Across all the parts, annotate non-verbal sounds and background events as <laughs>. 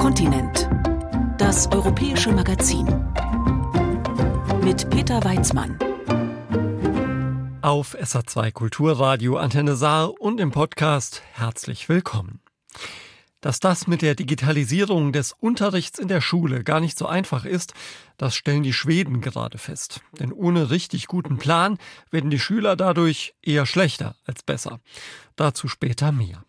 Kontinent. Das europäische Magazin. Mit Peter Weizmann. Auf SA2 Kulturradio Antenne Saar und im Podcast herzlich willkommen. Dass das mit der Digitalisierung des Unterrichts in der Schule gar nicht so einfach ist, das stellen die Schweden gerade fest. Denn ohne richtig guten Plan werden die Schüler dadurch eher schlechter als besser. Dazu später mehr.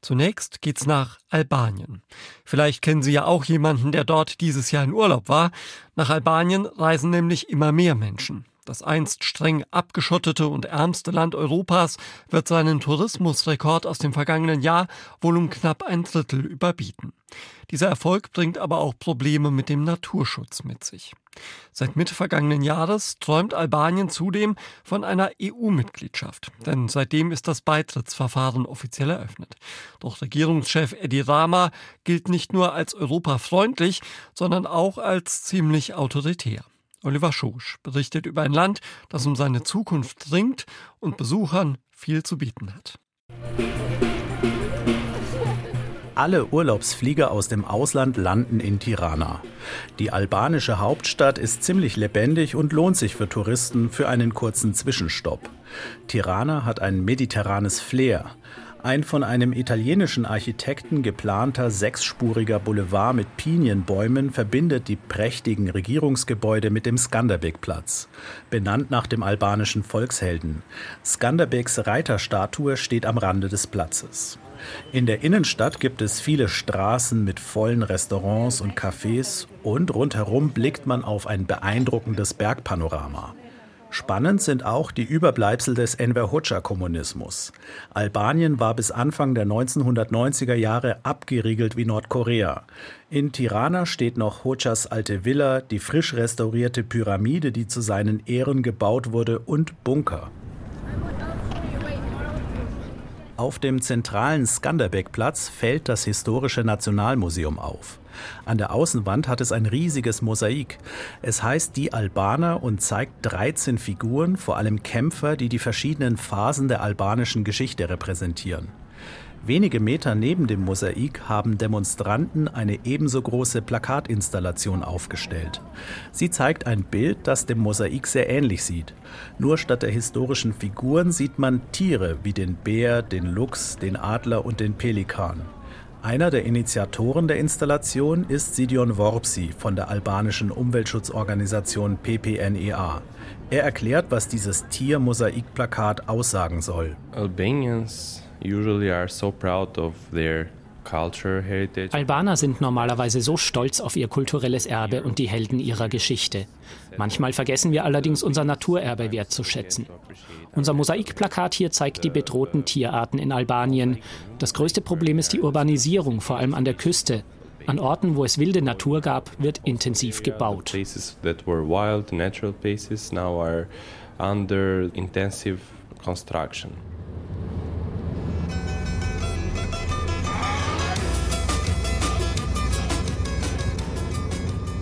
Zunächst geht's nach Albanien. Vielleicht kennen Sie ja auch jemanden, der dort dieses Jahr in Urlaub war. Nach Albanien reisen nämlich immer mehr Menschen. Das einst streng abgeschottete und ärmste Land Europas wird seinen Tourismusrekord aus dem vergangenen Jahr wohl um knapp ein Drittel überbieten. Dieser Erfolg bringt aber auch Probleme mit dem Naturschutz mit sich. Seit Mitte vergangenen Jahres träumt Albanien zudem von einer EU-Mitgliedschaft, denn seitdem ist das Beitrittsverfahren offiziell eröffnet. Doch Regierungschef Edi Rama gilt nicht nur als europafreundlich, sondern auch als ziemlich autoritär. Oliver Schosch berichtet über ein Land, das um seine Zukunft ringt und Besuchern viel zu bieten hat. Alle Urlaubsflieger aus dem Ausland landen in Tirana. Die albanische Hauptstadt ist ziemlich lebendig und lohnt sich für Touristen für einen kurzen Zwischenstopp. Tirana hat ein mediterranes Flair. Ein von einem italienischen Architekten geplanter sechsspuriger Boulevard mit Pinienbäumen verbindet die prächtigen Regierungsgebäude mit dem Skanderbeg-Platz, benannt nach dem albanischen Volkshelden. Skanderbegs Reiterstatue steht am Rande des Platzes. In der Innenstadt gibt es viele Straßen mit vollen Restaurants und Cafés und rundherum blickt man auf ein beeindruckendes Bergpanorama. Spannend sind auch die Überbleibsel des Enver Hoxha-Kommunismus. Albanien war bis Anfang der 1990er Jahre abgeriegelt wie Nordkorea. In Tirana steht noch Hoxhas alte Villa, die frisch restaurierte Pyramide, die zu seinen Ehren gebaut wurde, und Bunker. Auf dem zentralen Skanderbeg-Platz fällt das Historische Nationalmuseum auf. An der Außenwand hat es ein riesiges Mosaik. Es heißt Die Albaner und zeigt 13 Figuren, vor allem Kämpfer, die die verschiedenen Phasen der albanischen Geschichte repräsentieren. Wenige Meter neben dem Mosaik haben Demonstranten eine ebenso große Plakatinstallation aufgestellt. Sie zeigt ein Bild, das dem Mosaik sehr ähnlich sieht. Nur statt der historischen Figuren sieht man Tiere wie den Bär, den Luchs, den Adler und den Pelikan. Einer der Initiatoren der Installation ist Sidion Worpsi von der albanischen Umweltschutzorganisation PPNEA. Er erklärt, was dieses Tier-Mosaikplakat aussagen soll. Albanians usually are so proud of their Albaner sind normalerweise so stolz auf ihr kulturelles Erbe und die Helden ihrer Geschichte. Manchmal vergessen wir allerdings unser Naturerbe wertzuschätzen. Unser Mosaikplakat hier zeigt die bedrohten Tierarten in Albanien. Das größte Problem ist die Urbanisierung, vor allem an der Küste. An Orten, wo es wilde Natur gab, wird intensiv gebaut. under intensive construction.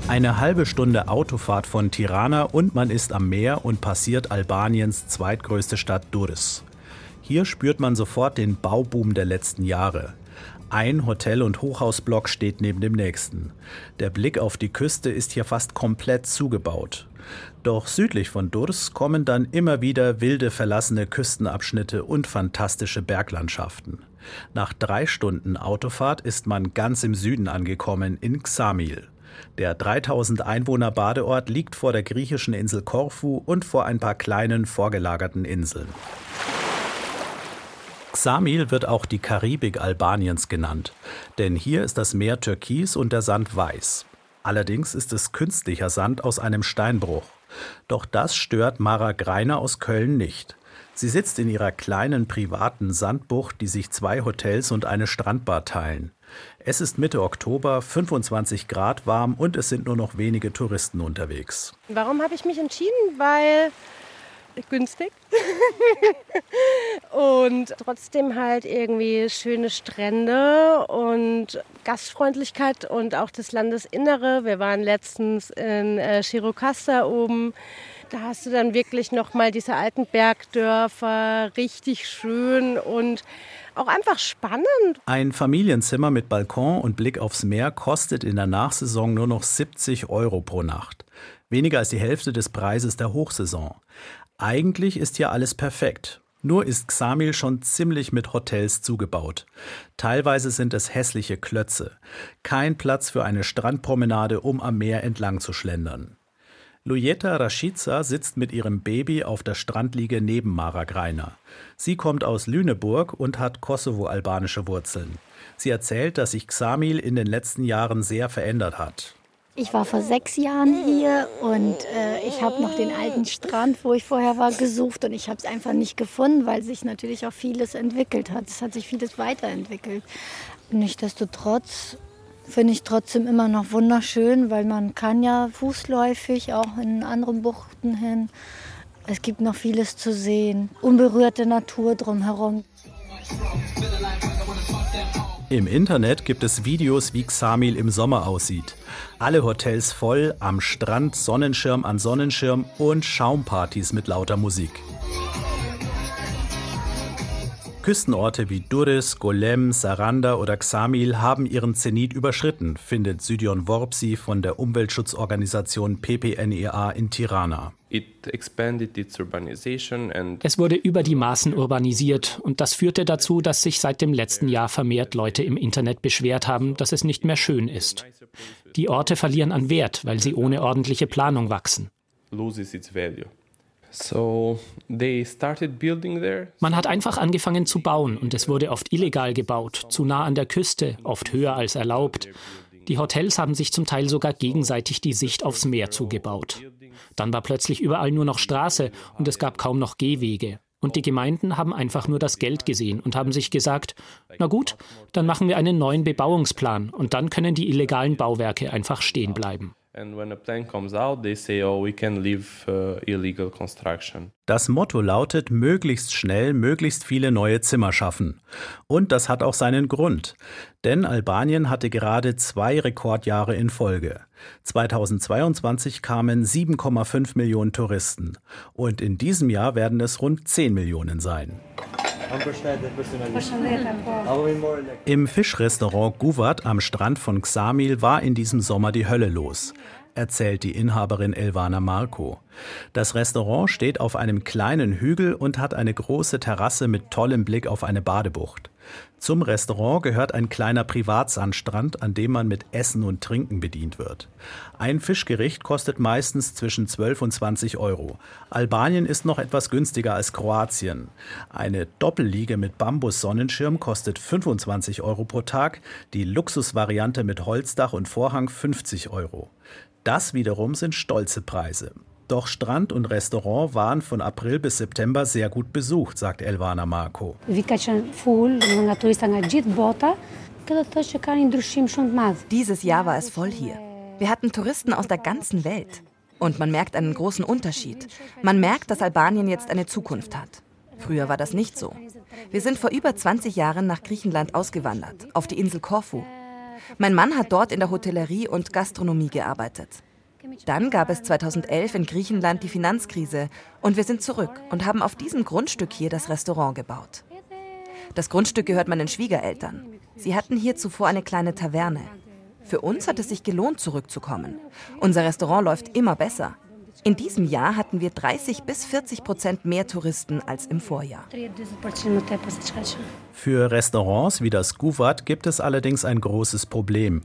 Eine halbe Stunde Autofahrt von Tirana und man ist am Meer und passiert Albaniens zweitgrößte Stadt Durrës. Hier spürt man sofort den Bauboom der letzten Jahre. Ein Hotel- und Hochhausblock steht neben dem nächsten. Der Blick auf die Küste ist hier fast komplett zugebaut. Doch südlich von Durrës kommen dann immer wieder wilde verlassene Küstenabschnitte und fantastische Berglandschaften. Nach drei Stunden Autofahrt ist man ganz im Süden angekommen in Xamil. Der 3000 Einwohner Badeort liegt vor der griechischen Insel Korfu und vor ein paar kleinen vorgelagerten Inseln. Xamil wird auch die Karibik Albaniens genannt, denn hier ist das Meer türkis und der Sand weiß. Allerdings ist es künstlicher Sand aus einem Steinbruch. Doch das stört Mara Greiner aus Köln nicht. Sie sitzt in ihrer kleinen privaten Sandbucht, die sich zwei Hotels und eine Strandbar teilen. Es ist Mitte Oktober, 25 Grad warm und es sind nur noch wenige Touristen unterwegs. Warum habe ich mich entschieden? Weil günstig. <laughs> und trotzdem halt irgendwie schöne Strände und Gastfreundlichkeit und auch das Landesinnere. Wir waren letztens in äh, Chirocasta oben. Da hast du dann wirklich nochmal diese alten Bergdörfer, richtig schön und auch einfach spannend. Ein Familienzimmer mit Balkon und Blick aufs Meer kostet in der Nachsaison nur noch 70 Euro pro Nacht. Weniger als die Hälfte des Preises der Hochsaison. Eigentlich ist hier alles perfekt. Nur ist Xamil schon ziemlich mit Hotels zugebaut. Teilweise sind es hässliche Klötze. Kein Platz für eine Strandpromenade, um am Meer entlang zu schlendern. Lujeta Rashica sitzt mit ihrem Baby auf der Strandliege neben Mara Greiner. Sie kommt aus Lüneburg und hat kosovo-albanische Wurzeln. Sie erzählt, dass sich Xamil in den letzten Jahren sehr verändert hat. Ich war vor sechs Jahren hier und äh, ich habe noch den alten Strand, wo ich vorher war, gesucht und ich habe es einfach nicht gefunden, weil sich natürlich auch vieles entwickelt hat. Es hat sich vieles weiterentwickelt. Nichtsdestotrotz finde ich trotzdem immer noch wunderschön, weil man kann ja fußläufig auch in anderen Buchten hin. Es gibt noch vieles zu sehen, unberührte Natur drumherum. Im Internet gibt es Videos, wie Xamil im Sommer aussieht. Alle Hotels voll, am Strand Sonnenschirm an Sonnenschirm und Schaumpartys mit lauter Musik. Küstenorte wie Durres, Golem, Saranda oder Xamil haben ihren Zenit überschritten, findet Sydion Worpsi von der Umweltschutzorganisation PPNEA in Tirana. Es wurde über die Maßen urbanisiert und das führte dazu, dass sich seit dem letzten Jahr vermehrt Leute im Internet beschwert haben, dass es nicht mehr schön ist. Die Orte verlieren an Wert, weil sie ohne ordentliche Planung wachsen. Man hat einfach angefangen zu bauen und es wurde oft illegal gebaut, zu nah an der Küste, oft höher als erlaubt. Die Hotels haben sich zum Teil sogar gegenseitig die Sicht aufs Meer zugebaut. Dann war plötzlich überall nur noch Straße und es gab kaum noch Gehwege. Und die Gemeinden haben einfach nur das Geld gesehen und haben sich gesagt, na gut, dann machen wir einen neuen Bebauungsplan und dann können die illegalen Bauwerke einfach stehen bleiben. Das Motto lautet, möglichst schnell möglichst viele neue Zimmer schaffen. Und das hat auch seinen Grund. Denn Albanien hatte gerade zwei Rekordjahre in Folge. 2022 kamen 7,5 Millionen Touristen. Und in diesem Jahr werden es rund 10 Millionen sein. Im Fischrestaurant Guvat am Strand von Xamil war in diesem Sommer die Hölle los erzählt die Inhaberin Elvana Marco. Das Restaurant steht auf einem kleinen Hügel und hat eine große Terrasse mit tollem Blick auf eine Badebucht. Zum Restaurant gehört ein kleiner Privatsandstrand, an dem man mit Essen und Trinken bedient wird. Ein Fischgericht kostet meistens zwischen 12 und 20 Euro. Albanien ist noch etwas günstiger als Kroatien. Eine Doppelliege mit Bambus-Sonnenschirm kostet 25 Euro pro Tag, die Luxusvariante mit Holzdach und Vorhang 50 Euro. Das wiederum sind stolze Preise. Doch Strand und Restaurant waren von April bis September sehr gut besucht, sagt Elvana Marco. Dieses Jahr war es voll hier. Wir hatten Touristen aus der ganzen Welt. Und man merkt einen großen Unterschied. Man merkt, dass Albanien jetzt eine Zukunft hat. Früher war das nicht so. Wir sind vor über 20 Jahren nach Griechenland ausgewandert, auf die Insel Korfu. Mein Mann hat dort in der Hotellerie und Gastronomie gearbeitet. Dann gab es 2011 in Griechenland die Finanzkrise und wir sind zurück und haben auf diesem Grundstück hier das Restaurant gebaut. Das Grundstück gehört meinen Schwiegereltern. Sie hatten hier zuvor eine kleine Taverne. Für uns hat es sich gelohnt, zurückzukommen. Unser Restaurant läuft immer besser. In diesem Jahr hatten wir 30 bis 40 Prozent mehr Touristen als im Vorjahr. Für Restaurants wie das Guvat gibt es allerdings ein großes Problem,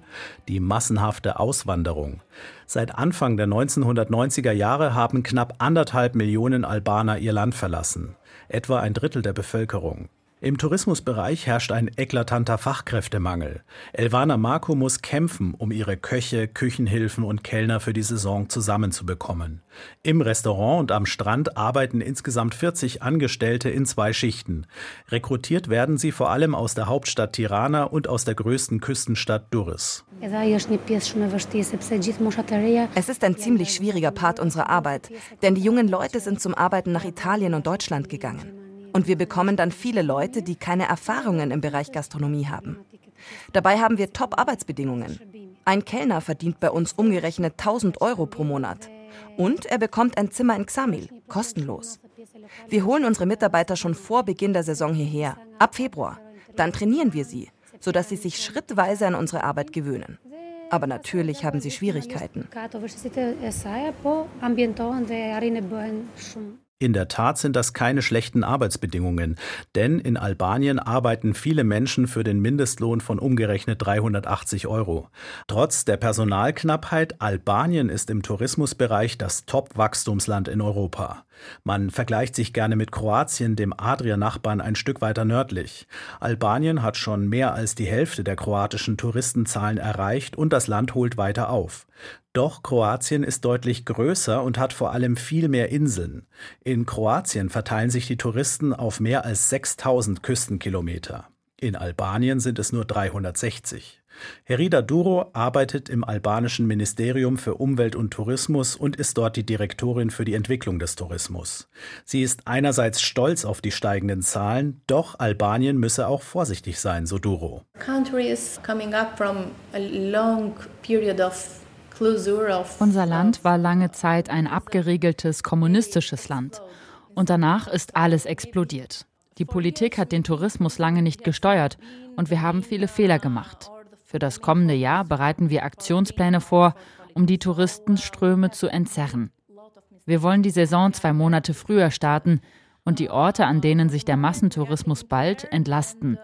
die massenhafte Auswanderung. Seit Anfang der 1990er Jahre haben knapp anderthalb Millionen Albaner ihr Land verlassen, etwa ein Drittel der Bevölkerung. Im Tourismusbereich herrscht ein eklatanter Fachkräftemangel. Elvana Marco muss kämpfen, um ihre Köche, Küchenhilfen und Kellner für die Saison zusammenzubekommen. Im Restaurant und am Strand arbeiten insgesamt 40 Angestellte in zwei Schichten. Rekrutiert werden sie vor allem aus der Hauptstadt Tirana und aus der größten Küstenstadt Durres. Es ist ein ziemlich schwieriger Part unserer Arbeit, denn die jungen Leute sind zum Arbeiten nach Italien und Deutschland gegangen. Und wir bekommen dann viele Leute, die keine Erfahrungen im Bereich Gastronomie haben. Dabei haben wir Top-Arbeitsbedingungen. Ein Kellner verdient bei uns umgerechnet 1000 Euro pro Monat. Und er bekommt ein Zimmer in Xamil, kostenlos. Wir holen unsere Mitarbeiter schon vor Beginn der Saison hierher, ab Februar. Dann trainieren wir sie, sodass sie sich schrittweise an unsere Arbeit gewöhnen. Aber natürlich haben sie Schwierigkeiten. In der Tat sind das keine schlechten Arbeitsbedingungen, denn in Albanien arbeiten viele Menschen für den Mindestlohn von umgerechnet 380 Euro. Trotz der Personalknappheit, Albanien ist im Tourismusbereich das Top-Wachstumsland in Europa. Man vergleicht sich gerne mit Kroatien, dem Adria-Nachbarn ein Stück weiter nördlich. Albanien hat schon mehr als die Hälfte der kroatischen Touristenzahlen erreicht und das Land holt weiter auf. Doch Kroatien ist deutlich größer und hat vor allem viel mehr Inseln. In Kroatien verteilen sich die Touristen auf mehr als 6000 Küstenkilometer. In Albanien sind es nur 360. Herida Duro arbeitet im albanischen Ministerium für Umwelt und Tourismus und ist dort die Direktorin für die Entwicklung des Tourismus. Sie ist einerseits stolz auf die steigenden Zahlen, doch Albanien müsse auch vorsichtig sein, so Duro. unser Land war lange Zeit ein abgeriegeltes kommunistisches Land. Und danach ist alles explodiert. Die Politik hat den Tourismus lange nicht gesteuert und wir haben viele Fehler gemacht. Für das kommende Jahr bereiten wir Aktionspläne vor, um die Touristenströme zu entzerren. Wir wollen die Saison zwei Monate früher starten und die Orte, an denen sich der Massentourismus bald, entlasten.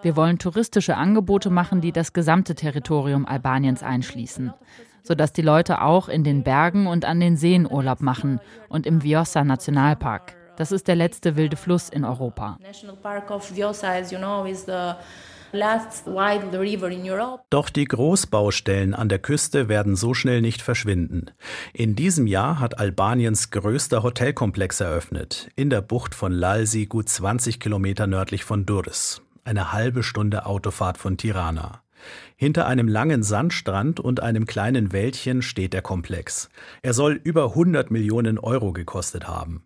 Wir wollen touristische Angebote machen, die das gesamte Territorium Albaniens einschließen, sodass die Leute auch in den Bergen und an den Seen Urlaub machen und im Vjosa Nationalpark. Das ist der letzte wilde Fluss in Europa. Doch die Großbaustellen an der Küste werden so schnell nicht verschwinden. In diesem Jahr hat Albaniens größter Hotelkomplex eröffnet, in der Bucht von Lalsi, gut 20 Kilometer nördlich von Durres. Eine halbe Stunde Autofahrt von Tirana. Hinter einem langen Sandstrand und einem kleinen Wäldchen steht der Komplex. Er soll über 100 Millionen Euro gekostet haben.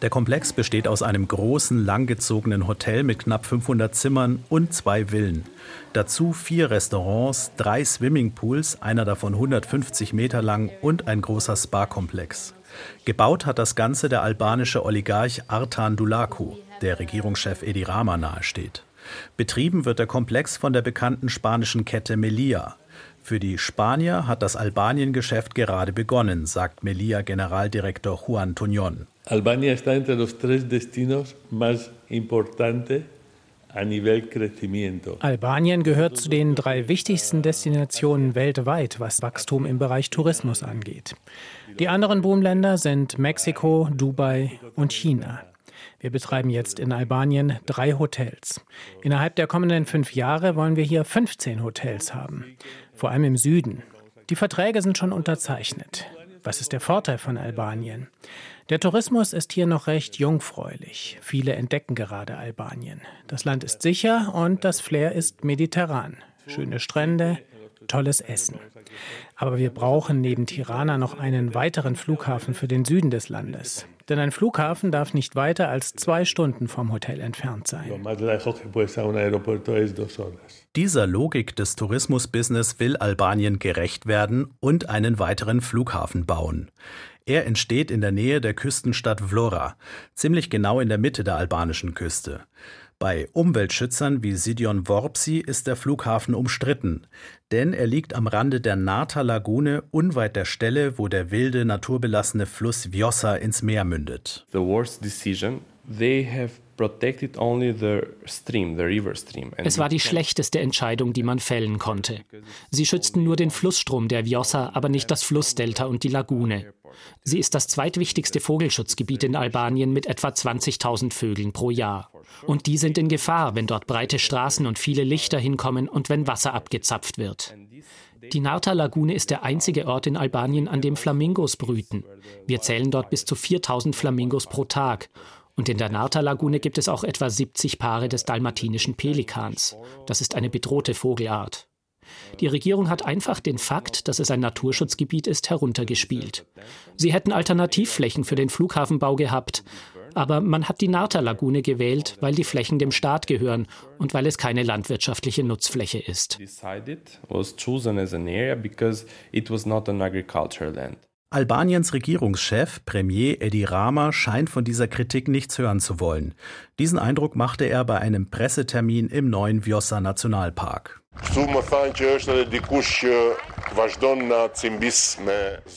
Der Komplex besteht aus einem großen, langgezogenen Hotel mit knapp 500 Zimmern und zwei Villen. Dazu vier Restaurants, drei Swimmingpools, einer davon 150 Meter lang und ein großer Spa-Komplex. Gebaut hat das Ganze der albanische Oligarch Artan Dulaku, der Regierungschef Edi Rama nahesteht. Betrieben wird der Komplex von der bekannten spanischen Kette Melia. Für die Spanier hat das Albanien-Geschäft gerade begonnen, sagt Melia-Generaldirektor Juan Tuñón. Albania está entre los tres destinos más importantes Albanien gehört zu den drei wichtigsten Destinationen weltweit, was Wachstum im Bereich Tourismus angeht. Die anderen Boomländer sind Mexiko, Dubai und China. Wir betreiben jetzt in Albanien drei Hotels. Innerhalb der kommenden fünf Jahre wollen wir hier 15 Hotels haben, vor allem im Süden. Die Verträge sind schon unterzeichnet. Was ist der Vorteil von Albanien? Der Tourismus ist hier noch recht jungfräulich. Viele entdecken gerade Albanien. Das Land ist sicher und das Flair ist mediterran. Schöne Strände, tolles Essen. Aber wir brauchen neben Tirana noch einen weiteren Flughafen für den Süden des Landes. Denn ein Flughafen darf nicht weiter als zwei Stunden vom Hotel entfernt sein. Dieser Logik des Tourismusbusiness will Albanien gerecht werden und einen weiteren Flughafen bauen. Er entsteht in der Nähe der Küstenstadt Vlora, ziemlich genau in der Mitte der albanischen Küste. Bei Umweltschützern wie Sidion Worpsi ist der Flughafen umstritten, denn er liegt am Rande der Nata Lagune unweit der Stelle, wo der wilde, naturbelassene Fluss Vjosa ins Meer mündet. The worst decision they have es war die schlechteste Entscheidung, die man fällen konnte. Sie schützten nur den Flussstrom der Vjosa, aber nicht das Flussdelta und die Lagune. Sie ist das zweitwichtigste Vogelschutzgebiet in Albanien mit etwa 20.000 Vögeln pro Jahr. Und die sind in Gefahr, wenn dort breite Straßen und viele Lichter hinkommen und wenn Wasser abgezapft wird. Die Narta-Lagune ist der einzige Ort in Albanien, an dem Flamingos brüten. Wir zählen dort bis zu 4000 Flamingos pro Tag. Und in der Narta-Lagune gibt es auch etwa 70 Paare des dalmatinischen Pelikans. Das ist eine bedrohte Vogelart. Die Regierung hat einfach den Fakt, dass es ein Naturschutzgebiet ist, heruntergespielt. Sie hätten Alternativflächen für den Flughafenbau gehabt, aber man hat die Narta-Lagune gewählt, weil die Flächen dem Staat gehören und weil es keine landwirtschaftliche Nutzfläche ist. Albaniens Regierungschef, Premier Edi Rama, scheint von dieser Kritik nichts hören zu wollen. Diesen Eindruck machte er bei einem Pressetermin im neuen Vjosa Nationalpark.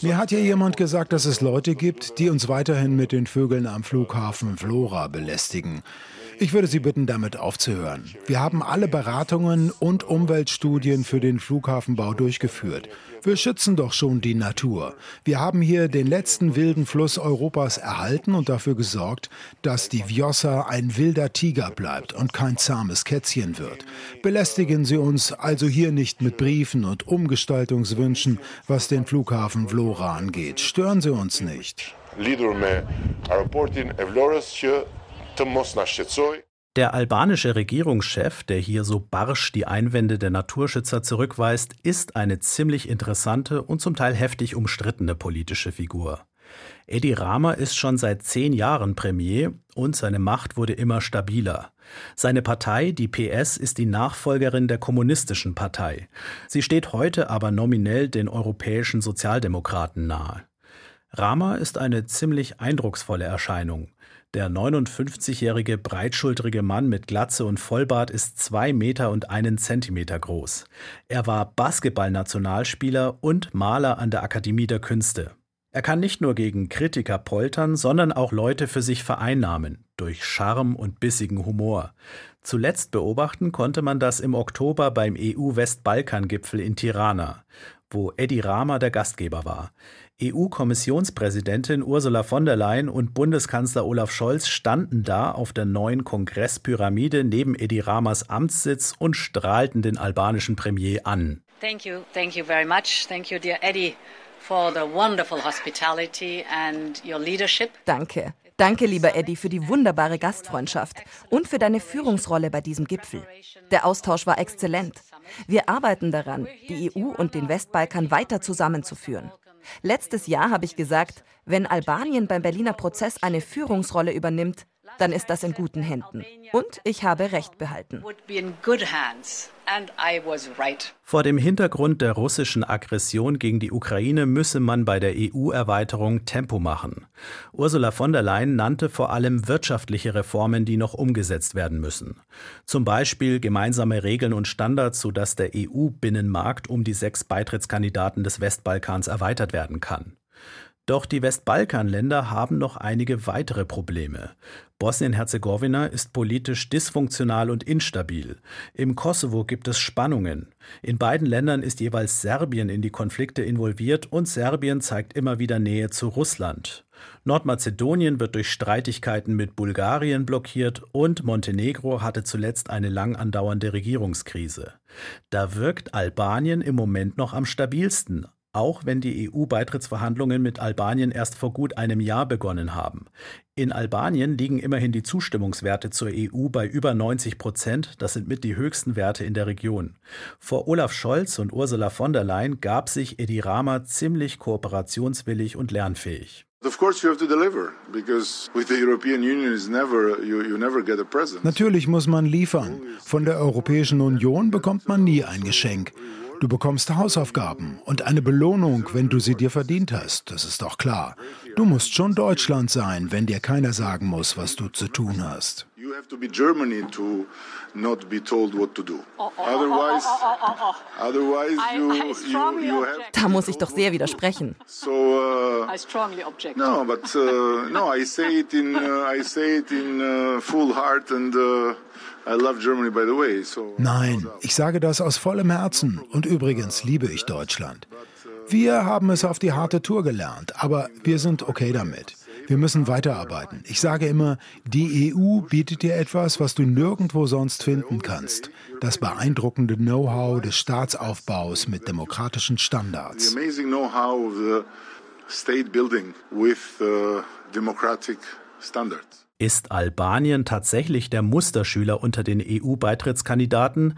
Mir hat ja jemand gesagt, dass es Leute gibt, die uns weiterhin mit den Vögeln am Flughafen Flora belästigen. Ich würde Sie bitten, damit aufzuhören. Wir haben alle Beratungen und Umweltstudien für den Flughafenbau durchgeführt. Wir schützen doch schon die Natur. Wir haben hier den letzten wilden Fluss Europas erhalten und dafür gesorgt, dass die Vjosa ein wilder Tiger bleibt und kein zahmes Kätzchen wird. Belästigen Sie uns also hier nicht mit Briefen und Umgestaltungswünschen, was den Flughafen Vlora angeht. Stören Sie uns nicht. Der albanische Regierungschef, der hier so barsch die Einwände der Naturschützer zurückweist, ist eine ziemlich interessante und zum Teil heftig umstrittene politische Figur. Edi Rama ist schon seit zehn Jahren Premier und seine Macht wurde immer stabiler. Seine Partei, die PS, ist die Nachfolgerin der Kommunistischen Partei. Sie steht heute aber nominell den europäischen Sozialdemokraten nahe. Rama ist eine ziemlich eindrucksvolle Erscheinung. Der 59-jährige breitschultrige Mann mit Glatze und Vollbart ist zwei Meter und einen Zentimeter groß. Er war Basketballnationalspieler und Maler an der Akademie der Künste. Er kann nicht nur gegen Kritiker poltern, sondern auch Leute für sich vereinnahmen, durch Charme und bissigen Humor. Zuletzt beobachten konnte man das im Oktober beim EU-Westbalkan-Gipfel in Tirana, wo Edi Rama der Gastgeber war. EU-Kommissionspräsidentin Ursula von der Leyen und Bundeskanzler Olaf Scholz standen da auf der neuen Kongresspyramide neben Edi Ramas Amtssitz und strahlten den albanischen Premier an. Thank you, thank you very much. Thank you, dear Eddie, for the wonderful hospitality and your leadership. Danke. Danke, lieber Eddie, für die wunderbare Gastfreundschaft und für deine Führungsrolle bei diesem Gipfel. Der Austausch war exzellent. Wir arbeiten daran, die EU und den Westbalkan weiter zusammenzuführen. Letztes Jahr habe ich gesagt, wenn Albanien beim Berliner Prozess eine Führungsrolle übernimmt, dann ist das in guten Händen. Und ich habe Recht behalten. Vor dem Hintergrund der russischen Aggression gegen die Ukraine müsse man bei der EU-Erweiterung Tempo machen. Ursula von der Leyen nannte vor allem wirtschaftliche Reformen, die noch umgesetzt werden müssen. Zum Beispiel gemeinsame Regeln und Standards, sodass der EU-Binnenmarkt um die sechs Beitrittskandidaten des Westbalkans erweitert werden kann. Doch die Westbalkanländer haben noch einige weitere Probleme. Bosnien-Herzegowina ist politisch dysfunktional und instabil. Im Kosovo gibt es Spannungen. In beiden Ländern ist jeweils Serbien in die Konflikte involviert und Serbien zeigt immer wieder Nähe zu Russland. Nordmazedonien wird durch Streitigkeiten mit Bulgarien blockiert und Montenegro hatte zuletzt eine lang andauernde Regierungskrise. Da wirkt Albanien im Moment noch am stabilsten, auch wenn die EU-Beitrittsverhandlungen mit Albanien erst vor gut einem Jahr begonnen haben. In Albanien liegen immerhin die Zustimmungswerte zur EU bei über 90 Prozent. Das sind mit die höchsten Werte in der Region. Vor Olaf Scholz und Ursula von der Leyen gab sich Edi Rama ziemlich kooperationswillig und lernfähig. Natürlich muss man liefern. Von der Europäischen Union bekommt man nie ein Geschenk. Du bekommst Hausaufgaben und eine Belohnung, wenn du sie dir verdient hast. Das ist doch klar. Du musst schon Deutschland sein, wenn dir keiner sagen muss, was du zu tun hast. You have to be Germany to not be told what to do. Otherwise, otherwise you, you, you have da muss ich doch sehr widersprechen. So, uh, I strongly object. No, but uh, no, I say it in uh, I say it in uh, full heart and. Uh, Nein, ich sage das aus vollem Herzen. Und übrigens liebe ich Deutschland. Wir haben es auf die harte Tour gelernt, aber wir sind okay damit. Wir müssen weiterarbeiten. Ich sage immer, die EU bietet dir etwas, was du nirgendwo sonst finden kannst. Das beeindruckende Know-how des Staatsaufbaus mit demokratischen Standards. Uh. Ist Albanien tatsächlich der Musterschüler unter den EU-Beitrittskandidaten?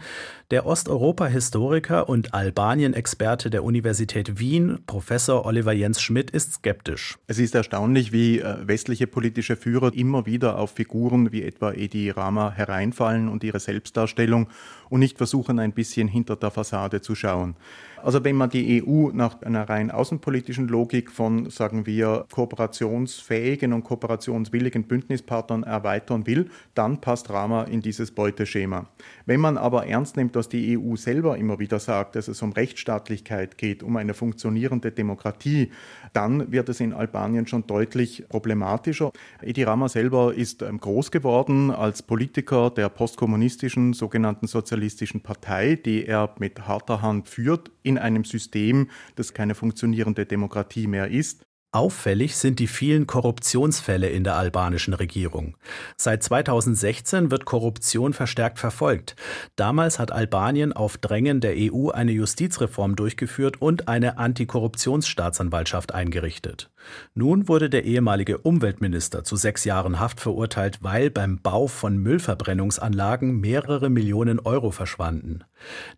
Der Osteuropa-Historiker und Albanien-Experte der Universität Wien, Professor Oliver Jens Schmidt, ist skeptisch. Es ist erstaunlich, wie äh, westliche politische Führer immer wieder auf Figuren wie etwa Edi Rama hereinfallen und ihre Selbstdarstellung und nicht versuchen, ein bisschen hinter der Fassade zu schauen. Also wenn man die EU nach einer rein außenpolitischen Logik von, sagen wir, kooperationsfähigen und kooperationswilligen Bündnispartnern erweitern will, dann passt Rama in dieses Beuteschema. Wenn man aber ernst nimmt, was die EU selber immer wieder sagt, dass es um Rechtsstaatlichkeit geht, um eine funktionierende Demokratie, dann wird es in Albanien schon deutlich problematischer. Edi Rama selber ist ähm, groß geworden als Politiker der postkommunistischen sogenannten sozialistischen Partei, die er mit harter Hand führt in einem System, das keine funktionierende Demokratie mehr ist. Auffällig sind die vielen Korruptionsfälle in der albanischen Regierung. Seit 2016 wird Korruption verstärkt verfolgt. Damals hat Albanien auf Drängen der EU eine Justizreform durchgeführt und eine Antikorruptionsstaatsanwaltschaft eingerichtet. Nun wurde der ehemalige Umweltminister zu sechs Jahren Haft verurteilt, weil beim Bau von Müllverbrennungsanlagen mehrere Millionen Euro verschwanden.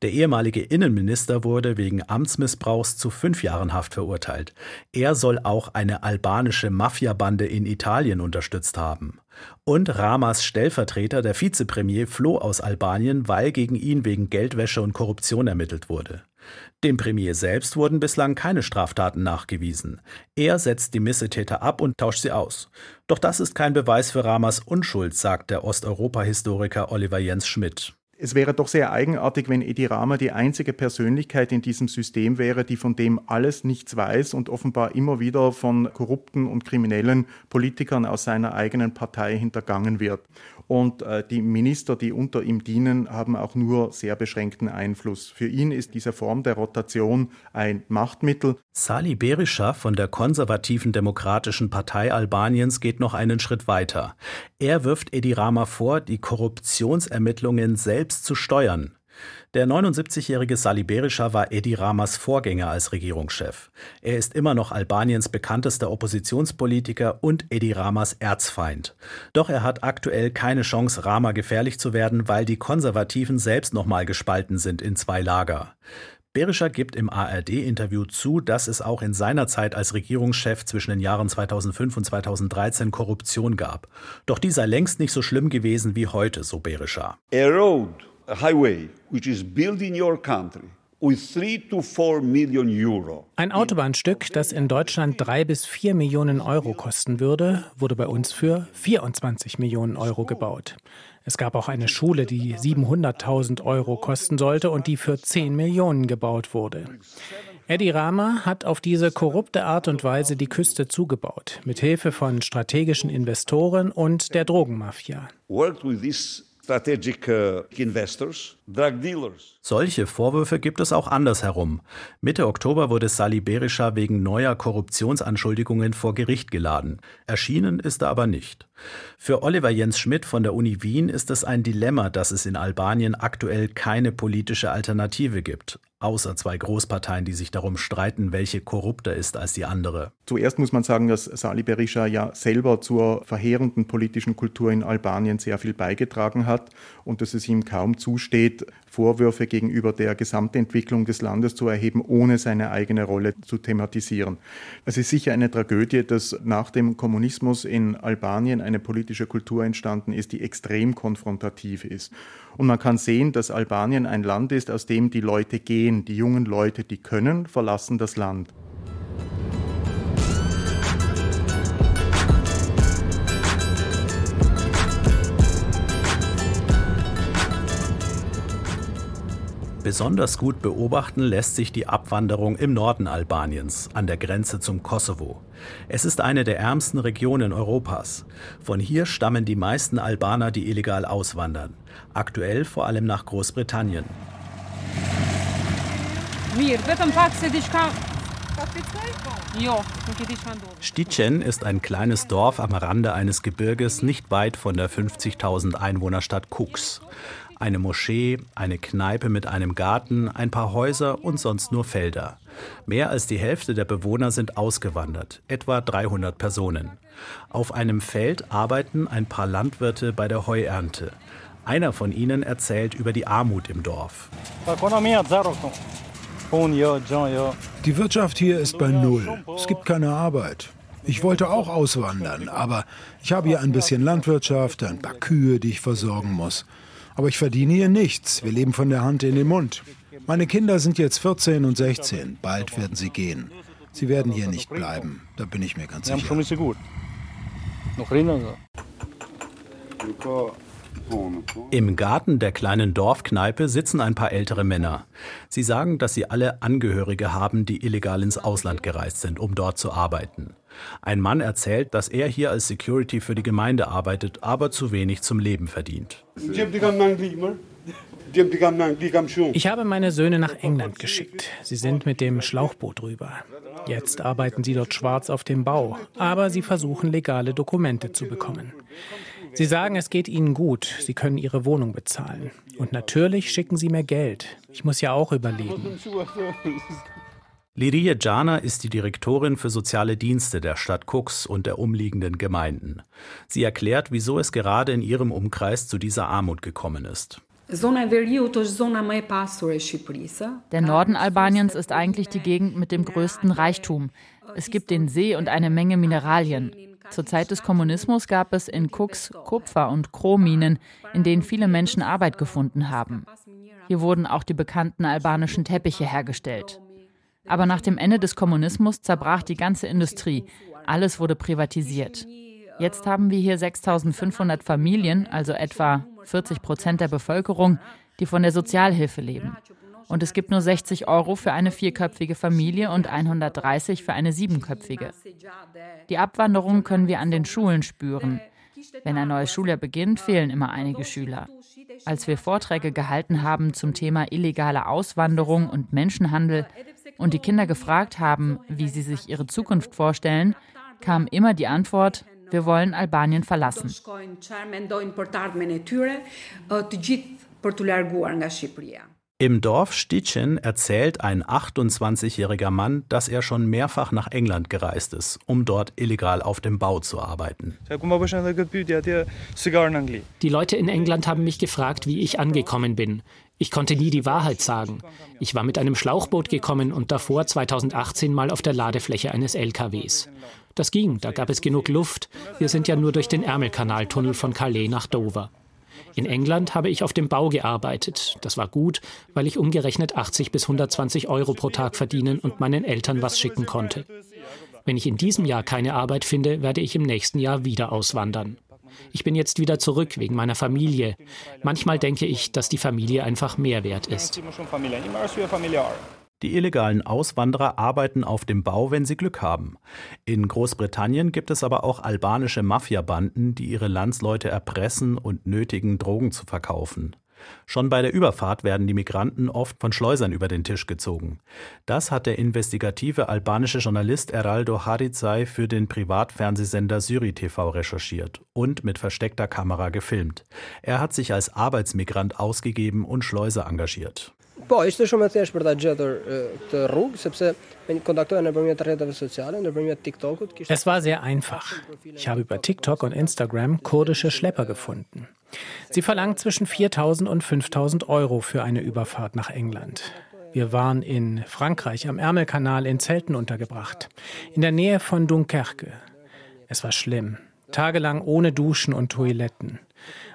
Der ehemalige Innenminister wurde wegen Amtsmissbrauchs zu fünf Jahren Haft verurteilt. Er soll auch eine albanische Mafiabande in Italien unterstützt haben. Und Ramas Stellvertreter, der Vizepremier, floh aus Albanien, weil gegen ihn wegen Geldwäsche und Korruption ermittelt wurde. Dem Premier selbst wurden bislang keine Straftaten nachgewiesen. Er setzt die Missetäter ab und tauscht sie aus. Doch das ist kein Beweis für Ramas Unschuld, sagt der Osteuropa-Historiker Oliver Jens Schmidt. Es wäre doch sehr eigenartig, wenn Edi Rama die einzige Persönlichkeit in diesem System wäre, die von dem alles nichts weiß und offenbar immer wieder von korrupten und kriminellen Politikern aus seiner eigenen Partei hintergangen wird und äh, die Minister, die unter ihm dienen, haben auch nur sehr beschränkten Einfluss. Für ihn ist diese Form der Rotation ein Machtmittel. Sali Berisha von der konservativen Demokratischen Partei Albaniens geht noch einen Schritt weiter. Er wirft Edi Rama vor, die Korruptionsermittlungen selbst zu steuern. Der 79-jährige Sali Berisha war Edi Ramas Vorgänger als Regierungschef. Er ist immer noch Albaniens bekanntester Oppositionspolitiker und Edi Ramas Erzfeind. Doch er hat aktuell keine Chance, Rama gefährlich zu werden, weil die Konservativen selbst nochmal gespalten sind in zwei Lager. Berischer gibt im ARD-Interview zu, dass es auch in seiner Zeit als Regierungschef zwischen den Jahren 2005 und 2013 Korruption gab. Doch die sei längst nicht so schlimm gewesen wie heute, so Berischer. A highway which is built in your country ein Autobahnstück, das in Deutschland drei bis vier Millionen Euro kosten würde, wurde bei uns für 24 Millionen Euro gebaut. Es gab auch eine Schule, die 700.000 Euro kosten sollte und die für 10 Millionen gebaut wurde. Eddie Rama hat auf diese korrupte Art und Weise die Küste zugebaut, mit Hilfe von strategischen Investoren und der Drogenmafia. Worked with this strategic uh, investors, drug dealers. Solche Vorwürfe gibt es auch andersherum. Mitte Oktober wurde Sali Berisha wegen neuer Korruptionsanschuldigungen vor Gericht geladen. Erschienen ist er aber nicht. Für Oliver Jens Schmidt von der Uni Wien ist es ein Dilemma, dass es in Albanien aktuell keine politische Alternative gibt außer zwei Großparteien, die sich darum streiten, welche korrupter ist als die andere. Zuerst muss man sagen, dass Sali Berisha ja selber zur verheerenden politischen Kultur in Albanien sehr viel beigetragen hat und dass es ihm kaum zusteht, Vorwürfe gegenüber der Gesamtentwicklung des Landes zu erheben, ohne seine eigene Rolle zu thematisieren. Es ist sicher eine Tragödie, dass nach dem Kommunismus in Albanien eine politische Kultur entstanden ist, die extrem konfrontativ ist. Und man kann sehen, dass Albanien ein Land ist, aus dem die Leute gehen. Die jungen Leute, die können, verlassen das Land. Besonders gut beobachten lässt sich die Abwanderung im Norden Albaniens, an der Grenze zum Kosovo. Es ist eine der ärmsten Regionen Europas. Von hier stammen die meisten Albaner, die illegal auswandern. Aktuell vor allem nach Großbritannien. Sticen ist ein kleines Dorf am Rande eines Gebirges nicht weit von der 50.000 Einwohnerstadt Kux. Eine Moschee, eine Kneipe mit einem Garten, ein paar Häuser und sonst nur Felder. Mehr als die Hälfte der Bewohner sind ausgewandert, etwa 300 Personen. Auf einem Feld arbeiten ein paar Landwirte bei der Heuernte. Einer von ihnen erzählt über die Armut im Dorf. Die Wirtschaft hier ist bei Null. Es gibt keine Arbeit. Ich wollte auch auswandern, aber ich habe hier ein bisschen Landwirtschaft, ein paar Kühe, die ich versorgen muss. Aber ich verdiene hier nichts. Wir leben von der Hand in den Mund. Meine Kinder sind jetzt 14 und 16. Bald werden sie gehen. Sie werden hier nicht bleiben. Da bin ich mir ganz sicher. Im Garten der kleinen Dorfkneipe sitzen ein paar ältere Männer. Sie sagen, dass sie alle Angehörige haben, die illegal ins Ausland gereist sind, um dort zu arbeiten. Ein Mann erzählt, dass er hier als Security für die Gemeinde arbeitet, aber zu wenig zum Leben verdient. Ich habe meine Söhne nach England geschickt. Sie sind mit dem Schlauchboot rüber. Jetzt arbeiten sie dort schwarz auf dem Bau, aber sie versuchen legale Dokumente zu bekommen. Sie sagen, es geht ihnen gut, sie können ihre Wohnung bezahlen. Und natürlich schicken sie mir Geld. Ich muss ja auch überleben. <laughs> Lirie Jana ist die Direktorin für soziale Dienste der Stadt Cooks und der umliegenden Gemeinden. Sie erklärt, wieso es gerade in ihrem Umkreis zu dieser Armut gekommen ist. Der Norden Albaniens ist eigentlich die Gegend mit dem größten Reichtum. Es gibt den See und eine Menge Mineralien. Zur Zeit des Kommunismus gab es in Cooks Kupfer- und Chromminen, in denen viele Menschen Arbeit gefunden haben. Hier wurden auch die bekannten albanischen Teppiche hergestellt. Aber nach dem Ende des Kommunismus zerbrach die ganze Industrie. Alles wurde privatisiert. Jetzt haben wir hier 6500 Familien, also etwa 40 Prozent der Bevölkerung, die von der Sozialhilfe leben. Und es gibt nur 60 Euro für eine vierköpfige Familie und 130 für eine siebenköpfige. Die Abwanderung können wir an den Schulen spüren. Wenn ein neues Schuljahr beginnt, fehlen immer einige Schüler. Als wir Vorträge gehalten haben zum Thema illegale Auswanderung und Menschenhandel, und die Kinder gefragt haben, wie sie sich ihre Zukunft vorstellen, kam immer die Antwort, wir wollen Albanien verlassen. Im Dorf Sticin erzählt ein 28-jähriger Mann, dass er schon mehrfach nach England gereist ist, um dort illegal auf dem Bau zu arbeiten. Die Leute in England haben mich gefragt, wie ich angekommen bin. Ich konnte nie die Wahrheit sagen. Ich war mit einem Schlauchboot gekommen und davor 2018 mal auf der Ladefläche eines LKWs. Das ging, da gab es genug Luft. Wir sind ja nur durch den Ärmelkanaltunnel von Calais nach Dover. In England habe ich auf dem Bau gearbeitet. Das war gut, weil ich umgerechnet 80 bis 120 Euro pro Tag verdienen und meinen Eltern was schicken konnte. Wenn ich in diesem Jahr keine Arbeit finde, werde ich im nächsten Jahr wieder auswandern. Ich bin jetzt wieder zurück wegen meiner Familie. Manchmal denke ich, dass die Familie einfach mehr wert ist. Die illegalen Auswanderer arbeiten auf dem Bau, wenn sie Glück haben. In Großbritannien gibt es aber auch albanische Mafiabanden, die ihre Landsleute erpressen und nötigen, Drogen zu verkaufen. Schon bei der Überfahrt werden die Migranten oft von Schleusern über den Tisch gezogen. Das hat der investigative albanische Journalist Eraldo Harizai für den Privatfernsehsender Syri TV recherchiert und mit versteckter Kamera gefilmt. Er hat sich als Arbeitsmigrant ausgegeben und Schleuser engagiert. Po, ishte shumë e thjeshtë për ta gjetur këtë rrugë sepse. Es war sehr einfach. Ich habe über TikTok und Instagram kurdische Schlepper gefunden. Sie verlangt zwischen 4000 und 5000 Euro für eine Überfahrt nach England. Wir waren in Frankreich am Ärmelkanal in Zelten untergebracht, in der Nähe von Dunkerque. Es war schlimm. Tagelang ohne Duschen und Toiletten.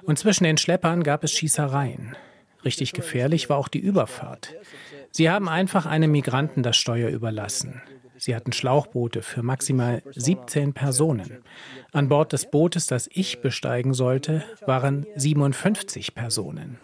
Und zwischen den Schleppern gab es Schießereien. Richtig gefährlich war auch die Überfahrt. Sie haben einfach einem Migranten das Steuer überlassen. Sie hatten Schlauchboote für maximal 17 Personen. An Bord des Bootes, das ich besteigen sollte, waren 57 Personen.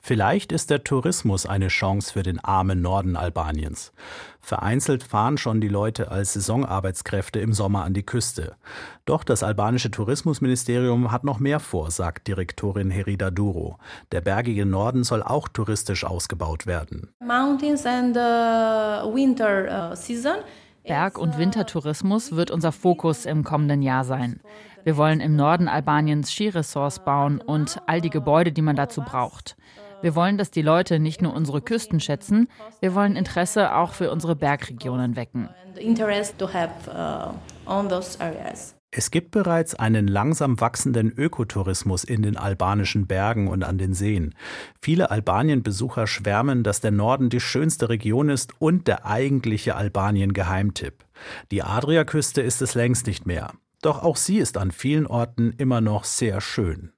Vielleicht ist der Tourismus eine Chance für den armen Norden Albaniens. Vereinzelt fahren schon die Leute als Saisonarbeitskräfte im Sommer an die Küste. Doch das albanische Tourismusministerium hat noch mehr vor, sagt Direktorin Herida Duro. Der bergige Norden soll auch touristisch ausgebaut werden. Mountains and uh, winter uh, season Berg- und Wintertourismus wird unser Fokus im kommenden Jahr sein. Wir wollen im Norden Albaniens Skiresorts bauen und all die Gebäude, die man dazu braucht. Wir wollen, dass die Leute nicht nur unsere Küsten schätzen, wir wollen Interesse auch für unsere Bergregionen wecken. Es gibt bereits einen langsam wachsenden Ökotourismus in den albanischen Bergen und an den Seen. Viele Albanien-Besucher schwärmen, dass der Norden die schönste Region ist und der eigentliche Albanien-Geheimtipp. Die Adriaküste ist es längst nicht mehr. Doch auch sie ist an vielen Orten immer noch sehr schön.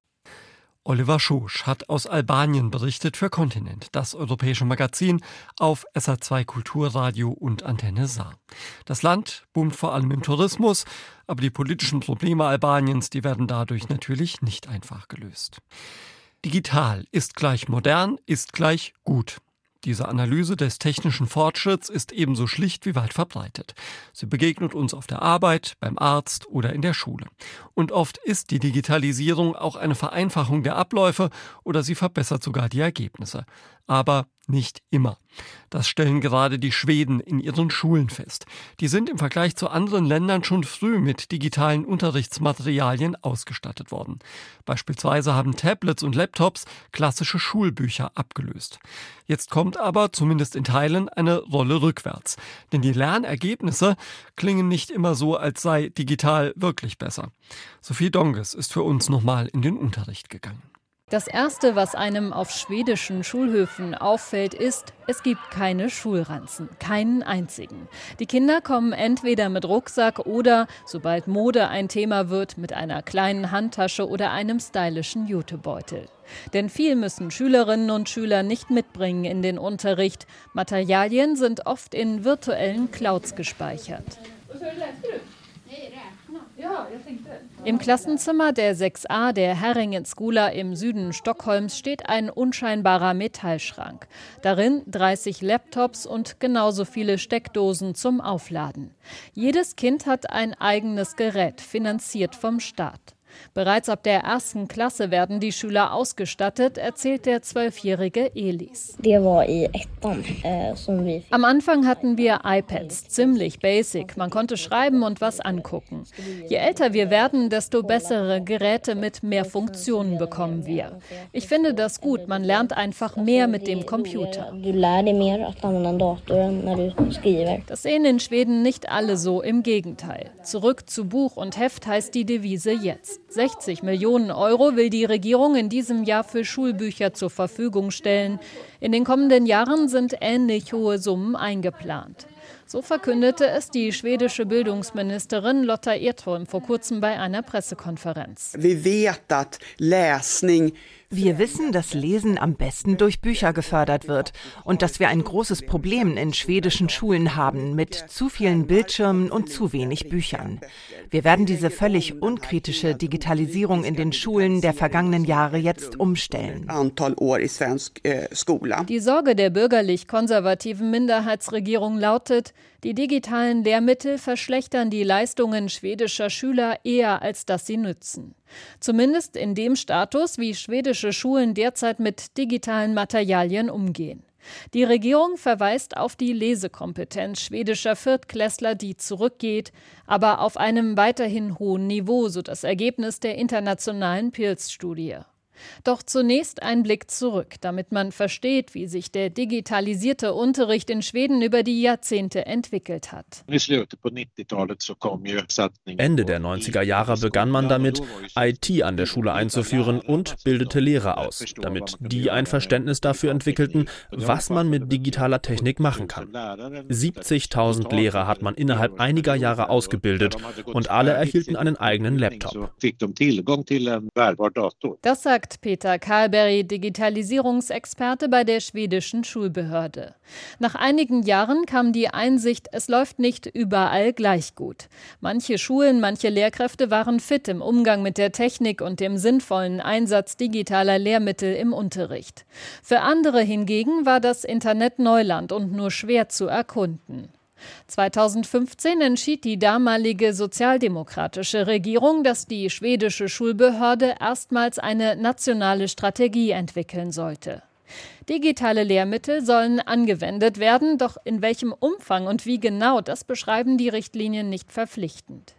Oliver Schusch hat aus Albanien berichtet für Kontinent, das europäische Magazin auf SA2 Kulturradio und Antenne Saar. Das Land boomt vor allem im Tourismus, aber die politischen Probleme Albaniens, die werden dadurch natürlich nicht einfach gelöst. Digital ist gleich modern, ist gleich gut. Diese Analyse des technischen Fortschritts ist ebenso schlicht wie weit verbreitet. Sie begegnet uns auf der Arbeit, beim Arzt oder in der Schule. Und oft ist die Digitalisierung auch eine Vereinfachung der Abläufe oder sie verbessert sogar die Ergebnisse. Aber nicht immer. Das stellen gerade die Schweden in ihren Schulen fest. Die sind im Vergleich zu anderen Ländern schon früh mit digitalen Unterrichtsmaterialien ausgestattet worden. Beispielsweise haben Tablets und Laptops klassische Schulbücher abgelöst. Jetzt kommt aber, zumindest in Teilen, eine Rolle rückwärts. Denn die Lernergebnisse klingen nicht immer so, als sei digital wirklich besser. Sophie Donges ist für uns nochmal in den Unterricht gegangen. Das Erste, was einem auf schwedischen Schulhöfen auffällt, ist, es gibt keine Schulranzen, keinen einzigen. Die Kinder kommen entweder mit Rucksack oder, sobald Mode ein Thema wird, mit einer kleinen Handtasche oder einem stylischen Jutebeutel. Denn viel müssen Schülerinnen und Schüler nicht mitbringen in den Unterricht. Materialien sind oft in virtuellen Clouds gespeichert. Im Klassenzimmer der 6a der Herringen Skula im Süden Stockholms steht ein unscheinbarer Metallschrank. Darin 30 Laptops und genauso viele Steckdosen zum Aufladen. Jedes Kind hat ein eigenes Gerät, finanziert vom Staat. Bereits ab der ersten Klasse werden die Schüler ausgestattet, erzählt der zwölfjährige Elis. Eh, Am Anfang hatten wir iPads, ziemlich basic. Man konnte schreiben und was angucken. Je älter wir werden, desto bessere Geräte mit mehr Funktionen bekommen wir. Ich finde das gut. Man lernt einfach mehr mit dem Computer. Das sehen in Schweden nicht alle so, im Gegenteil. Zurück zu Buch und Heft heißt die Devise jetzt. 60 Millionen Euro will die Regierung in diesem Jahr für Schulbücher zur Verfügung stellen. In den kommenden Jahren sind ähnlich hohe Summen eingeplant. So verkündete es die schwedische Bildungsministerin Lotta Edholm vor kurzem bei einer Pressekonferenz. Wir wissen, dass Lesen am besten durch Bücher gefördert wird und dass wir ein großes Problem in schwedischen Schulen haben mit zu vielen Bildschirmen und zu wenig Büchern. Wir werden diese völlig unkritische Digitalisierung in den Schulen der vergangenen Jahre jetzt umstellen. Die Sorge der bürgerlich-konservativen Minderheitsregierung lautet, die digitalen Lehrmittel verschlechtern die Leistungen schwedischer Schüler eher, als dass sie nützen. Zumindest in dem Status, wie schwedische Schulen derzeit mit digitalen Materialien umgehen. Die Regierung verweist auf die Lesekompetenz schwedischer Viertklässler, die zurückgeht, aber auf einem weiterhin hohen Niveau, so das Ergebnis der internationalen Pils-Studie. Doch zunächst ein Blick zurück, damit man versteht, wie sich der digitalisierte Unterricht in Schweden über die Jahrzehnte entwickelt hat. Ende der 90er Jahre begann man damit, IT an der Schule einzuführen und bildete Lehrer aus, damit die ein Verständnis dafür entwickelten, was man mit digitaler Technik machen kann. 70.000 Lehrer hat man innerhalb einiger Jahre ausgebildet und alle erhielten einen eigenen Laptop. Das sagt sagt Peter Karlberry, Digitalisierungsexperte bei der schwedischen Schulbehörde. Nach einigen Jahren kam die Einsicht, es läuft nicht überall gleich gut. Manche Schulen, manche Lehrkräfte waren fit im Umgang mit der Technik und dem sinnvollen Einsatz digitaler Lehrmittel im Unterricht. Für andere hingegen war das Internet Neuland und nur schwer zu erkunden. 2015 entschied die damalige sozialdemokratische Regierung, dass die schwedische Schulbehörde erstmals eine nationale Strategie entwickeln sollte. Digitale Lehrmittel sollen angewendet werden, doch in welchem Umfang und wie genau, das beschreiben die Richtlinien nicht verpflichtend.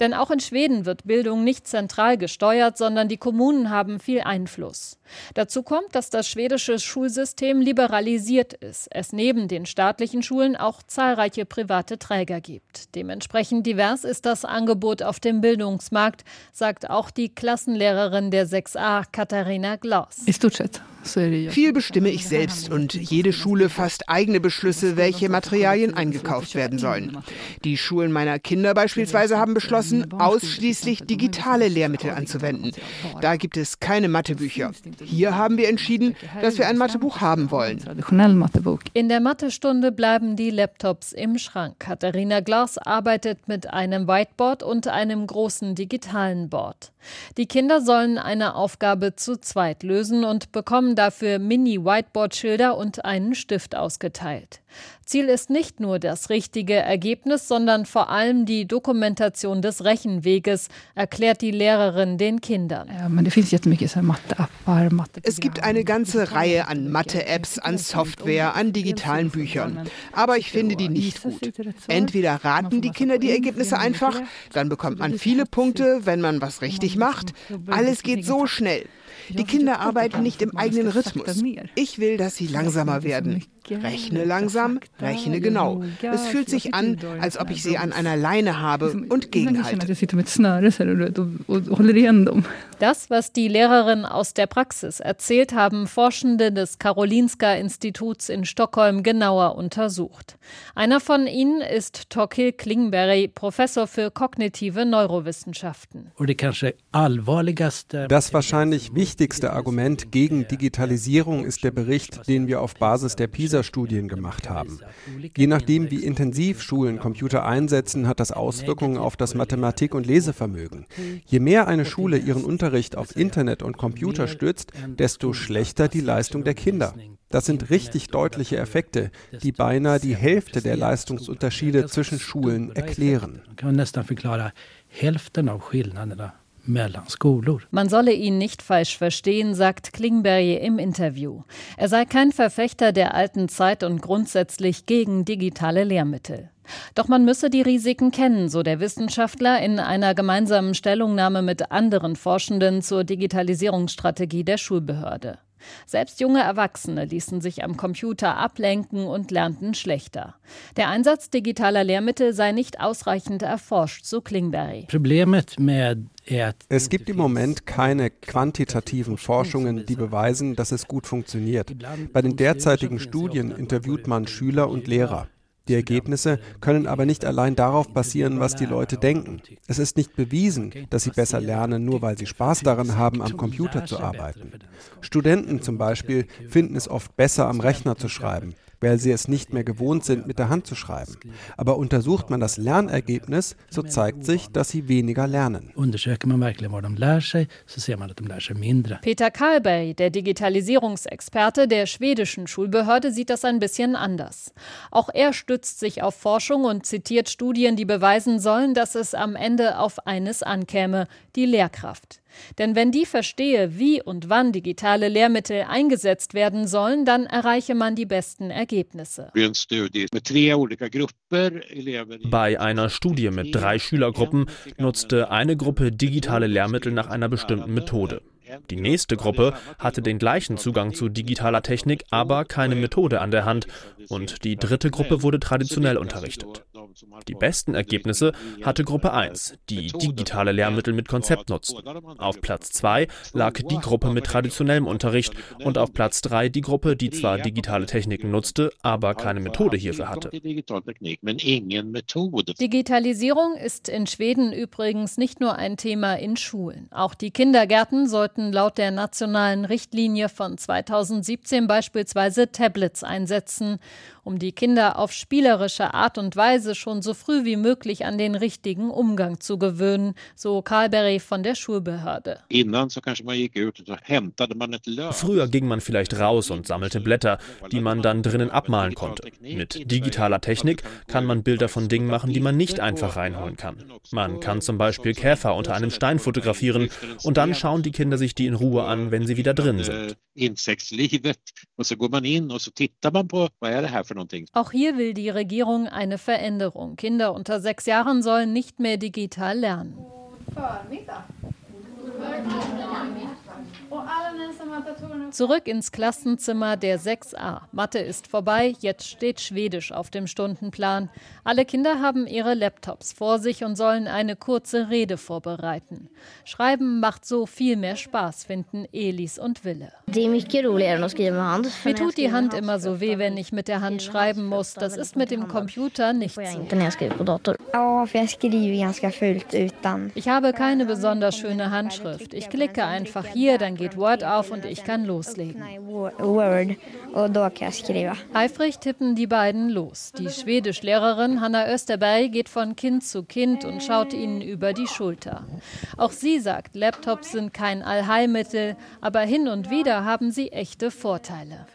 Denn auch in Schweden wird Bildung nicht zentral gesteuert, sondern die Kommunen haben viel Einfluss. Dazu kommt, dass das schwedische Schulsystem liberalisiert ist, es neben den staatlichen Schulen auch zahlreiche private Träger gibt. Dementsprechend divers ist das Angebot auf dem Bildungsmarkt, sagt auch die Klassenlehrerin der 6a Katharina Glaus. Viel bestimme ich selbst und jede Schule fasst eigene Beschlüsse, welche Materialien eingekauft werden sollen. Die Schulen meiner Kinder beispielsweise haben beschlossen, ausschließlich digitale Lehrmittel anzuwenden. Da gibt es keine Mathebücher. Hier haben wir entschieden, dass wir ein Mathebuch haben wollen. In der Mathestunde bleiben die Laptops im Schrank. Katharina Glas arbeitet mit einem Whiteboard und einem großen digitalen Board. Die Kinder sollen eine Aufgabe zu zweit lösen und bekommen dafür Mini-Whiteboard-Schilder und einen Stift ausgeteilt. Ziel ist nicht nur das richtige Ergebnis, sondern vor allem die Dokumentation des Rechenweges, erklärt die Lehrerin den Kindern. Es gibt eine ganze Reihe an Mathe-Apps, an Software, an digitalen Büchern. Aber ich finde die nicht gut. Entweder raten die Kinder die Ergebnisse einfach, dann bekommt man viele Punkte, wenn man was richtig macht. Alles geht so schnell. Die Kinder arbeiten nicht im eigenen Rhythmus. Ich will, dass sie langsamer werden. Rechne langsam, rechne genau. Es fühlt sich an, als ob ich sie an einer Leine habe und gegenhalte. Das, was die Lehrerin aus der Praxis erzählt, haben Forschende des Karolinska Instituts in Stockholm genauer untersucht. Einer von ihnen ist Torkil Klingberg, Professor für kognitive Neurowissenschaften. Das wahrscheinlich wichtigste Argument gegen Digitalisierung ist der Bericht, den wir auf Basis der PISA PISA-Studien gemacht haben. Je nachdem, wie intensiv Schulen Computer einsetzen, hat das Auswirkungen auf das Mathematik- und Lesevermögen. Je mehr eine Schule ihren Unterricht auf Internet und Computer stützt, desto schlechter die Leistung der Kinder. Das sind richtig deutliche Effekte, die beinahe die Hälfte der Leistungsunterschiede zwischen Schulen erklären. Hälften av skillnaderna Man solle ihn nicht falsch verstehen, sagt Klingberg im Interview. Er sei kein Verfechter der alten Zeit und grundsätzlich gegen digitale Lehrmittel. Doch man müsse die Risiken kennen, so der Wissenschaftler in einer gemeinsamen Stellungnahme mit anderen Forschenden zur Digitalisierungsstrategie der Schulbehörde. Selbst junge Erwachsene ließen sich am Computer ablenken und lernten schlechter. Der Einsatz digitaler Lehrmittel sei nicht ausreichend erforscht, so Klingberry. Es gibt im Moment keine quantitativen Forschungen, die beweisen, dass es gut funktioniert. Bei den derzeitigen Studien interviewt man Schüler und Lehrer. Die Ergebnisse können aber nicht allein darauf basieren, was die Leute denken. Es ist nicht bewiesen, dass sie besser lernen, nur weil sie Spaß daran haben, am Computer zu arbeiten. Studenten zum Beispiel finden es oft besser, am Rechner zu schreiben weil sie es nicht mehr gewohnt sind, mit der Hand zu schreiben. Aber untersucht man das Lernergebnis, so zeigt sich, dass sie weniger lernen. Peter Karlberg, der Digitalisierungsexperte der schwedischen Schulbehörde, sieht das ein bisschen anders. Auch er stützt sich auf Forschung und zitiert Studien, die beweisen sollen, dass es am Ende auf eines ankäme, die Lehrkraft. Denn wenn die verstehe, wie und wann digitale Lehrmittel eingesetzt werden sollen, dann erreiche man die besten Ergebnisse. Bei einer Studie mit drei Schülergruppen nutzte eine Gruppe digitale Lehrmittel nach einer bestimmten Methode. Die nächste Gruppe hatte den gleichen Zugang zu digitaler Technik, aber keine Methode an der Hand. Und die dritte Gruppe wurde traditionell unterrichtet. Die besten Ergebnisse hatte Gruppe 1, die digitale Lehrmittel mit Konzept nutzten. Auf Platz 2 lag die Gruppe mit traditionellem Unterricht und auf Platz 3 die Gruppe, die zwar digitale Techniken nutzte, aber keine Methode hierfür hatte. Digitalisierung ist in Schweden übrigens nicht nur ein Thema in Schulen. Auch die Kindergärten sollten laut der nationalen Richtlinie von 2017 beispielsweise Tablets einsetzen um die Kinder auf spielerische Art und Weise schon so früh wie möglich an den richtigen Umgang zu gewöhnen, so Karlberry von der Schulbehörde. Früher ging man vielleicht raus und sammelte Blätter, die man dann drinnen abmalen konnte. Mit digitaler Technik kann man Bilder von Dingen machen, die man nicht einfach reinholen kann. Man kann zum Beispiel Käfer unter einem Stein fotografieren und dann schauen die Kinder sich die in Ruhe an, wenn sie wieder drin sind. Auch hier will die Regierung eine Veränderung. Kinder unter sechs Jahren sollen nicht mehr digital lernen. Zurück ins Klassenzimmer der 6a. Mathe ist vorbei, jetzt steht Schwedisch auf dem Stundenplan. Alle Kinder haben ihre Laptops vor sich und sollen eine kurze Rede vorbereiten. Schreiben macht so viel mehr Spaß, finden Elis und Wille. Mir tut die Hand immer so weh, wenn ich mit der Hand schreiben muss. Das ist mit dem Computer nicht so. Ich habe keine besonders schöne Handschrift. Ich klicke einfach hier, dann geht Word auf und ich kann loslegen. Eifrig tippen die beiden los. Die Schwedischlehrerin Hanna Österberg geht von Kind zu Kind und schaut ihnen über die Schulter. Auch sie sagt, Laptops sind kein Allheilmittel, aber hin und wieder haben sie echte Vorteile.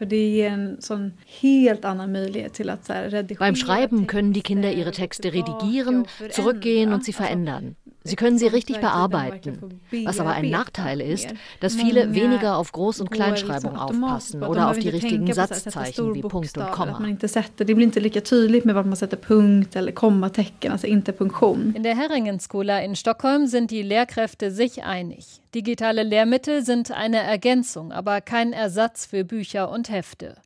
Beim Schreiben können die Kinder ihre Texte redigieren, zurückgehen und sie verändern. Sie können sie richtig bearbeiten. Was aber ein Nachteil ist, dass viele weniger auf Groß- und Kleinschreibung aufpassen oder auf die richtigen Satzzeichen wie Punkt und Komma. In der Herringenskola in Stockholm sind die Lehrkräfte sich einig. Digitale Lehrmittel sind eine Ergänzung, aber kein Ersatz für Bücher und Hefte.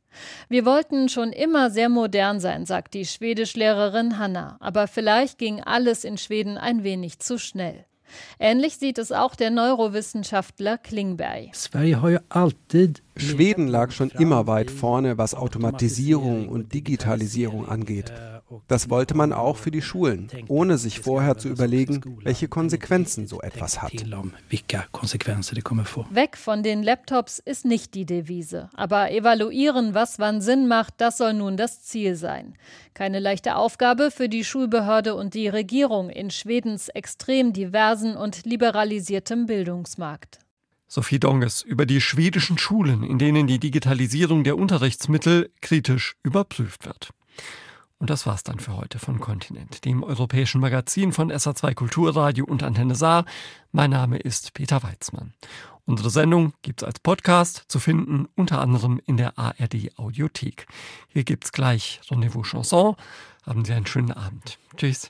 Wir wollten schon immer sehr modern sein, sagt die Schwedischlehrerin Hanna, aber vielleicht ging alles in Schweden ein wenig zu schnell. Ähnlich sieht es auch der Neurowissenschaftler Klingberg. Schweden lag schon immer weit vorne, was Automatisierung und Digitalisierung angeht. Das wollte man auch für die Schulen, ohne sich vorher zu überlegen, welche Konsequenzen so etwas hat. Weg von den Laptops ist nicht die Devise. Aber evaluieren, was wann Sinn macht, das soll nun das Ziel sein. Keine leichte Aufgabe für die Schulbehörde und die Regierung in Schwedens extrem diversen und liberalisiertem Bildungsmarkt. Sophie Donges über die schwedischen Schulen, in denen die Digitalisierung der Unterrichtsmittel kritisch überprüft wird. Und das war's dann für heute von Kontinent, dem europäischen Magazin von SA2 Kulturradio und Antenne Saar. Mein Name ist Peter Weizmann. Unsere Sendung gibt's als Podcast zu finden, unter anderem in der ARD Audiothek. Hier gibt's gleich Rendezvous Chanson. Haben Sie einen schönen Abend. Tschüss.